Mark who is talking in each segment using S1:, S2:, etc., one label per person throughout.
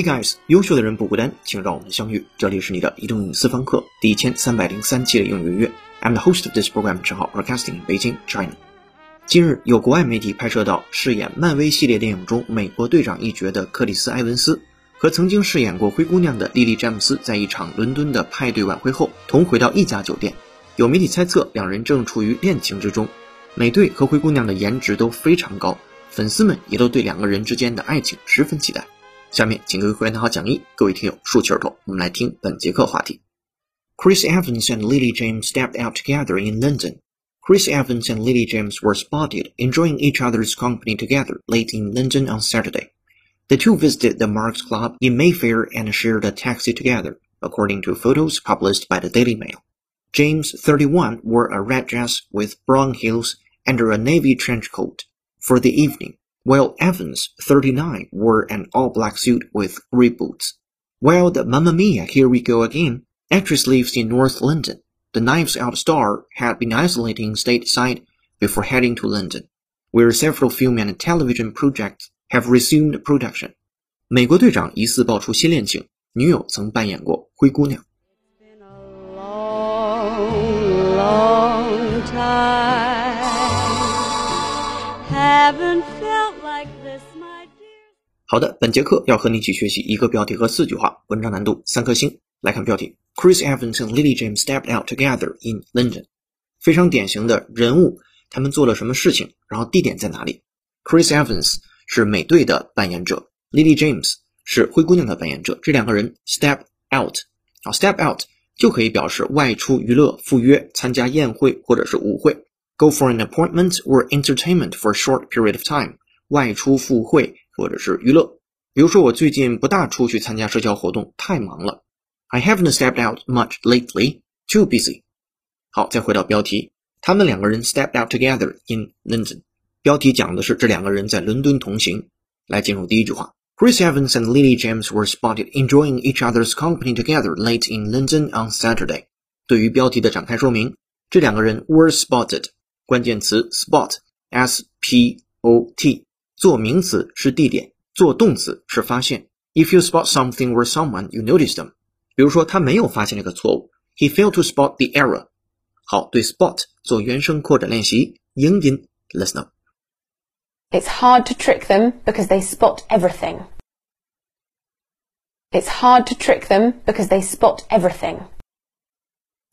S1: Hey guys，优秀的人不孤单，请让我们相遇。这里是你的移动英语私房课第一千三百零三期的英语月。I'm the host of this program，陈浩，broadcasting in Beijing, China。近日，有国外媒体拍摄到饰演漫威系列电影中美国队长一角的克里斯·埃文斯和曾经饰演过灰姑娘的莉莉·詹姆斯在一场伦敦的派对晚会后同回到一家酒店。有媒体猜测，两人正处于恋情之中。美队和灰姑娘的颜值都非常高，粉丝们也都对两个人之间的爱情十分期待。下面请各位会员拿好讲义，各位听友竖起耳朵，我们来听本节课话题。Chris Evans and Lily James stepped out together in London. Chris Evans and Lily James were spotted enjoying each other's company together late in London on Saturday. The two visited the Marks Club in Mayfair and shared a taxi together, according to photos published by the Daily Mail. James, 31, wore a red dress with brown heels under a navy trench coat for the evening while Evans, 39, wore an all-black suit with grey boots. While the Mamma Mia, Here We Go Again, actress lives in North London. The Knives Out star had been isolating stateside before heading to London, where several film and television projects have resumed production. 美国队长疑似爆出新恋情，女友曾扮演过灰姑娘。
S2: long, long time.
S1: 好的，本节课要和你一起学习一个标题和四句话，文章难度三颗星。来看标题：Chris Evans and Lily James stepped out together in London。非常典型的人物，他们做了什么事情？然后地点在哪里？Chris Evans 是美队的扮演者，Lily James 是灰姑娘的扮演者。这两个人 step out，啊，step out 就可以表示外出娱乐、赴约、参加宴会或者是舞会，go for an appointment or entertainment for a short period of time，外出赴会。或者是娱乐，比如说我最近不大出去参加社交活动，太忙了。I haven't stepped out much lately, too busy。好，再回到标题，他们两个人 stepped out together in London。标题讲的是这两个人在伦敦同行。来进入第一句话，Chris Evans and Lily James were spotted enjoying each other's company together late in London on Saturday。对于标题的展开说明，这两个人 were spotted，关键词 spot，s p o t。 做名词是地点，做动词是发现。If you spot something or someone, you notice them。比如说，他没有发现这个错误，He failed to spot the error。好，对 spot 做原声扩展练习，英音 listen
S3: up。It's hard to trick them because they spot everything. It's hard to trick them because they spot everything.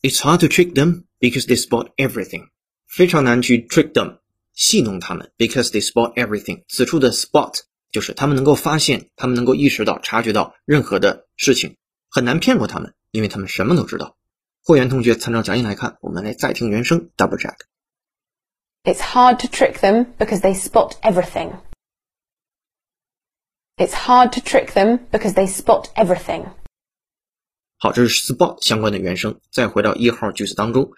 S1: It's hard to trick them because they spot everything。非常难去 trick them。 戏弄他们，because they spot everything。此处的 spot 就是他们能够发现，他们能够意识到、察觉到任何的事情，很难骗过他们，因为他们什么都知道。会员同学参照讲义来看，我们来再听原声，double check。
S3: It's hard to trick them because they spot everything. It's hard to trick them because they spot everything.
S1: 好，这是 spot 相关的原声。再回到一号句子当中。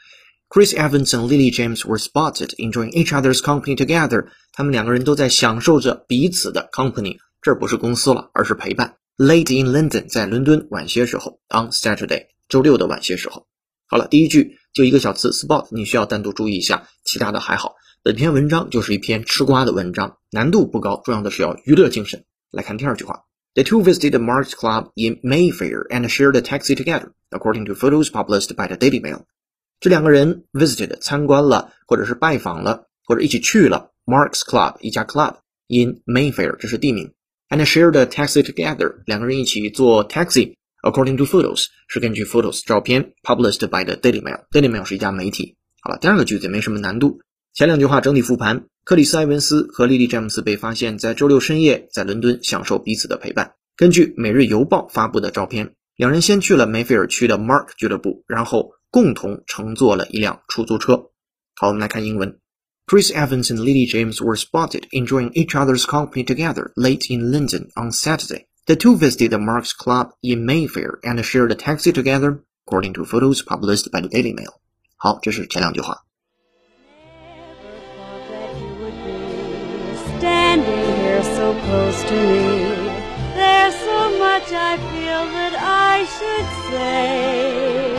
S1: Chris Evans and Lily James were spotted enjoying each other's company together。他们两个人都在享受着彼此的 company，这不是公司了，而是陪伴。Late in London，在伦敦晚些时候，on Saturday，周六的晚些时候。好了，第一句就一个小词 spot，你需要单独注意一下，其他的还好。本篇文章就是一篇吃瓜的文章，难度不高，重要的是要娱乐精神。来看第二句话：The two visited the Marks Club in Mayfair and shared a taxi together, according to photos published by the Daily Mail. 这两个人 visited 参观了，或者是拜访了，或者一起去了 Mark's Club 一家 club in Mayfair，这是地名。And shared a taxi together，两个人一起坐 taxi。According to photos，是根据 photos 照片 published by the Daily Mail。Daily Mail 是一家媒体。好了，第二个句子没什么难度。前两句话整体复盘：克里斯·埃文斯和莉莉·詹姆斯被发现，在周六深夜在伦敦享受彼此的陪伴。根据《每日邮报》发布的照片，两人先去了梅菲尔区的 Mark 俱乐部，然后。共同乘坐了一辆出租车。好，我们来看英文。Chris Evans and Lily James were spotted enjoying each other's company together late in London on Saturday. The two visited the Marks Club in Mayfair and shared a taxi together, according to photos published by the Daily Mail. 好，这是前两句话。
S2: Standing here so close to me, there's so much I feel that I should say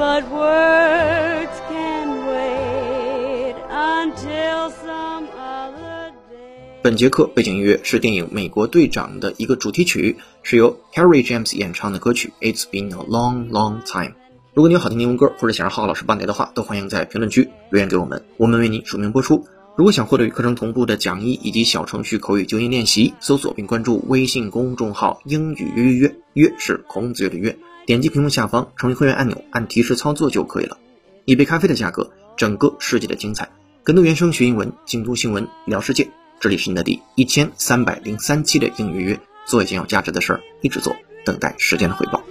S2: But words can wait until some other day.
S1: 本节课背景音乐是电影《美国队长》的一个主题曲，是由 Harry James 演唱的歌曲。It's been a long, long time。如果你有好听英文歌，或者想让浩浩老师帮你的话，都欢迎在评论区留言给我们，我们为你署名播出。如果想获得与课程同步的讲义以及小程序口语纠音练习，搜索并关注微信公众号“英语约约约”，约是孔子约的约。点击屏幕下方成为会员按钮，按提示操作就可以了。一杯咖啡的价格，整个世界的精彩。跟读原声学英文，精读新闻聊世界。这里是你的第一千三百零三期的英语约，做一件有价值的事儿，一直做，等待时间的回报。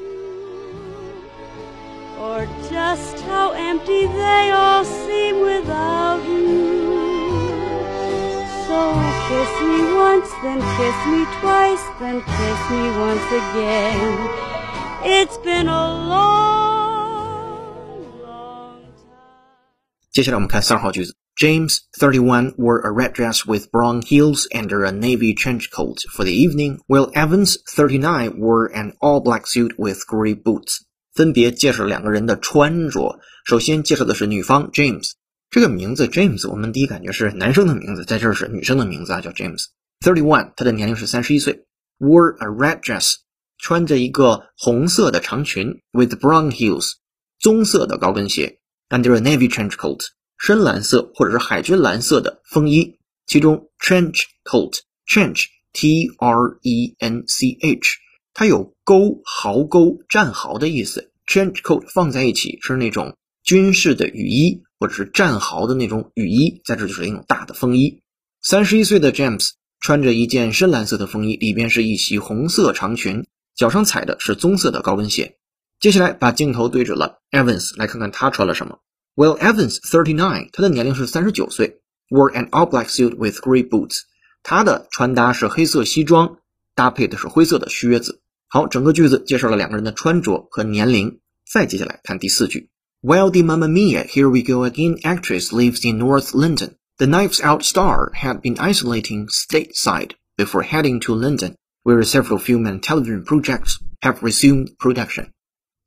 S2: or just how empty they all seem without you. So kiss me once, then kiss me twice, then kiss me once again. It's been a long, long time.
S1: 接下来我们看三号句子。James, 31, wore a red dress with brown heels under a navy trench coat for the evening, while Evans, 39, wore an all-black suit with gray boots. 分别介绍两个人的穿着。首先介绍的是女方 James，这个名字 James，我们第一感觉是男生的名字，在这儿是女生的名字啊，叫 James。Thirty-one，他的年龄是三十一岁，wore a red dress， 穿着一个红色的长裙，with brown heels，棕色的高跟鞋，under a navy trench coat。深蓝色或者是海军蓝色的风衣，其中 trench coat，trench t r e n c h，它有沟壕沟战壕的意思。trench coat 放在一起是那种军事的雨衣，或者是战壕的那种雨衣，在这就是一种大的风衣。三十一岁的 James 穿着一件深蓝色的风衣，里边是一袭红色长裙，脚上踩的是棕色的高跟鞋。接下来把镜头对准了 Evans，来看看他穿了什么。Well, Evans, thirty-nine，他的年龄是三十九岁，wore an all-black suit with grey boots。他的穿搭是黑色西装，搭配的是灰色的靴子。好，整个句子介绍了两个人的穿着和年龄。再接下来看第四句。While the Mamma Mia, Here We Go Again actress lives in North London, the Knives Out star had been isolating stateside before heading to London, Where several film and television projects have resumed production.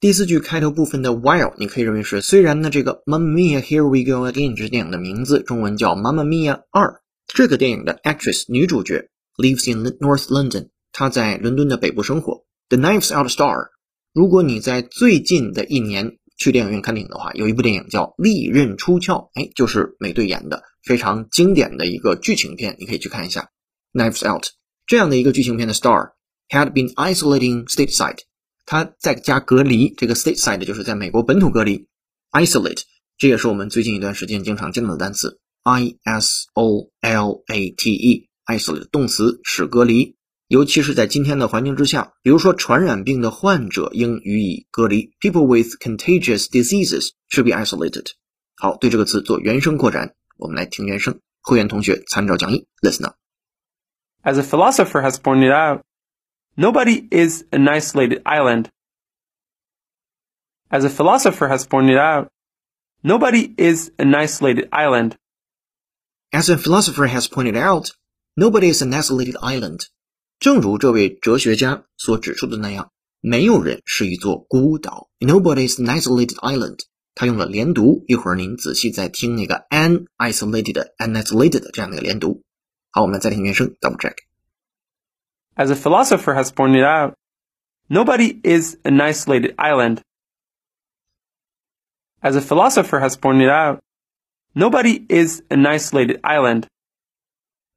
S1: 第四句开头部分的 while，你可以认为是虽然呢，这个 Mamma Mia Here We Go Again 这电影的名字中文叫 Mamma Mia 二，这个电影的 actress 女主角 lives in North London，她在伦敦的北部生活。The Knives Out star，如果你在最近的一年去电影院看电影的话，有一部电影叫《利刃出鞘》，哎，就是美队演的，非常经典的一个剧情片，你可以去看一下。Knives Out 这样的一个剧情片的 star had been isolating stateside。他在家隔离，这个 stateside 就是在美国本土隔离，isolate 这也是我们最近一段时间经常见到的单词，i s o l a t e，isolate 动词使隔离，尤其是在今天的环境之下，比如说传染病的患者应予以隔离，people with contagious diseases should be isolated。好，对这个词做原声扩展，我们来听原声，会员同学参照讲义，listen up。
S4: As a philosopher has pointed out, nobody is an isolated island. As a philosopher has pointed out, nobody is an isolated island.
S1: As a philosopher has pointed out, nobody is an isolated island. 正如这位哲学家所指出的那样，没有人是一座孤岛。Nobody is an isolated island. 他用了连读，一会儿您仔细再听那个 an isolated、an isolated 这样的一个连读。 好，我们再听原声，double check。
S4: As a philosopher has pointed out, nobody is an isolated island. As a philosopher has pointed out, nobody is an isolated island.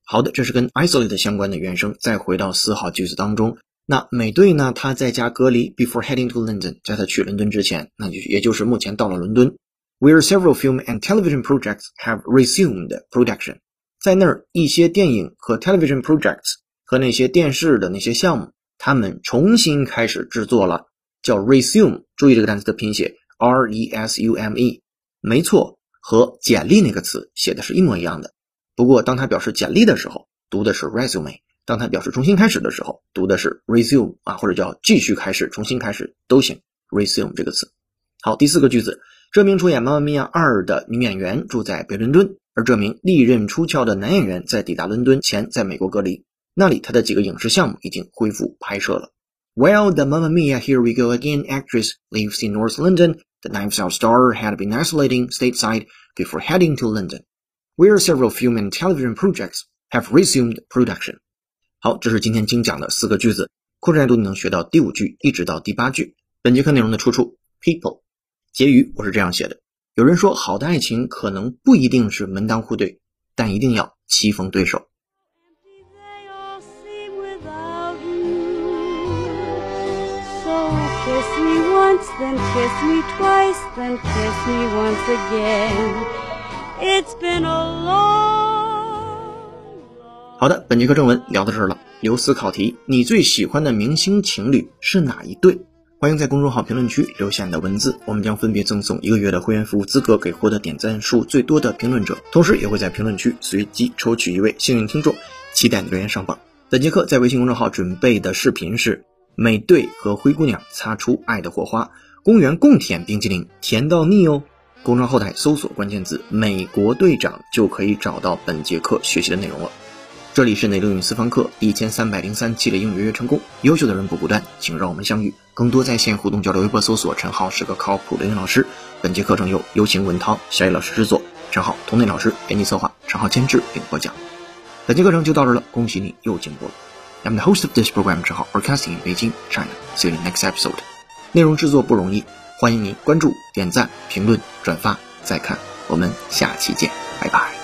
S1: 好的，这是跟 isolate 相关的原声。再回到四号句子当中，那美队呢？他在家隔离，before heading to London，在他去伦敦之前，那就也就是目前到了伦敦，where several film and television projects have resumed production。 在那儿，一些电影和 television projects 和那些电视的那些项目，他们重新开始制作了，叫 resume。注意这个单词的拼写，r e s u m e，没错，和简历那个词写的是一模一样的。不过，当它表示简历的时候，读的是 resume；当它表示重新开始的时候，读的是 resume 啊，或者叫继续开始、重新开始都行。resume 这个词。好，第四个句子，这名出演《妈妈咪呀二》的女演员住在北伦敦，而这名利刃出鞘的男演员在抵达伦敦前在美国隔离，那里他的几个影视项目已经恢复拍摄了。Well, the Mamma Mia Here We Go Again actress lives in North London, the Knives Out star had been isolating stateside before heading to London where several film and television projects have resumed production。好，这是今天精讲的四个句子，扩展度你能学到第五句一直到第八句。本节课内容的出处：People。结语我是这样写的：有人说，好的爱情可能不一定是门当户对，但一定要棋逢对手。
S2: They all seem without you. So kiss me once, then kiss me twice, then kiss me once again. It's been a long, long
S1: 好的，本节课正文聊到这儿了。留思考题：你最喜欢的明星情侣是哪一对？欢迎在公众号评论区留下你的文字，我们将分别赠送一个月的会员服务资格给获得点赞数最多的评论者，同时也会在评论区随机抽取一位幸运听众，期待你留言上榜。本节课在微信公众号准备的视频是美队和灰姑娘擦出爱的火花，公园共舔冰淇淋，甜到腻哦。公众号后台搜索关键字“美国队长”就可以找到本节课学习的内容了。这里是内陆英语私房课一千三百零三期的英语约成功，优秀的人不孤单，请让我们相遇。更多在线互动交流，微博搜索“陈浩是个靠谱的英语老师”。本节课程由有请文涛、小野老师制作，陈浩同内老师编辑策划，陈浩监制并播讲。本节课程就到这了，恭喜你又进步了。I'm the host of this program，陈浩，broadcasting in Beijing, China. See you in next episode. 内容制作不容易，欢迎你关注、点赞、评论、转发、再看。我们下期见，拜拜。